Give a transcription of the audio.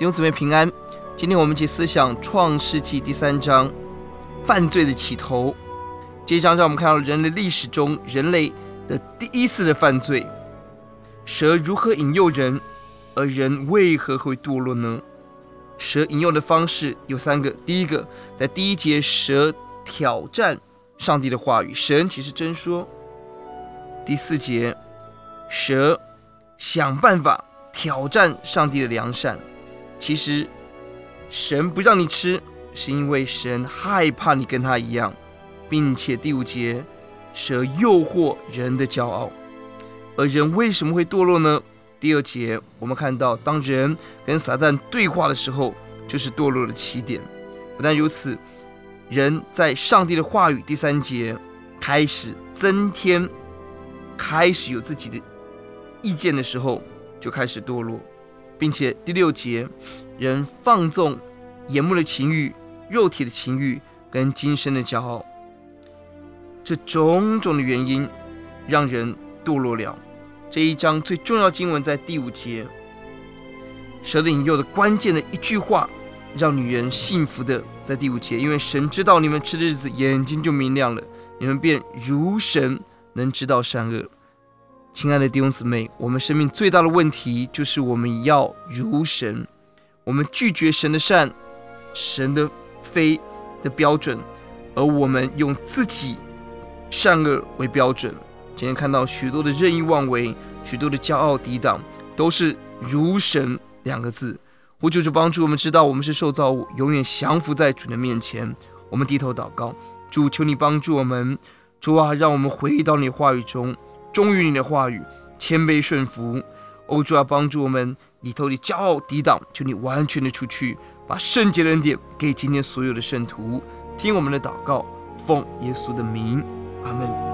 弟兄姊妹平安。今天我们一起思想创世纪第三章，犯罪的起头。这一章让我们看到人类历史中人类的第一次的犯罪。蛇如何引诱人，而人为何会堕落呢？蛇引诱的方式有三个。第一个，在第一节，蛇挑战上帝的话语，神岂是真说？第四节，蛇想办法挑战上帝的良善，其实。神不让你吃，是因为神害怕你跟他一样，并且第五节，蛇诱惑人的骄傲，而人为什么会堕落呢？第二节我们看到，当人跟撒旦对话的时候，就是堕落的起点。不但如此，人在上帝的话语第三节开始增添，开始有自己的意见的时候，就开始堕落。并且第六节，人放纵眼目的情欲、肉体的情欲跟今生的骄傲，这种种的原因，让人堕落了。这一章最重要经文在第五节，蛇的引诱的关键的一句话，让女人幸福的在第五节，因为神知道你们吃的日子，眼睛就明亮了，你们便如神，能知道善恶。亲爱的弟兄姊妹，我们生命最大的问题就是我们要如神，我们拒绝神的善、神的非的标准，而我们用自己善恶为标准。今天看到许多的任意妄为，许多的骄傲抵挡，都是如神两个字。我就是帮助我们知道，我们是受造物，永远降服在主的面前。我们低头祷告，主求你帮助我们，主啊，让我们回到你话语中。忠于你的话语，谦卑顺服，欧主要帮助我们里头的骄傲抵挡，求你完全的出去，把圣洁的恩典给今天所有的圣徒。听我们的祷告，奉耶稣的名，阿门。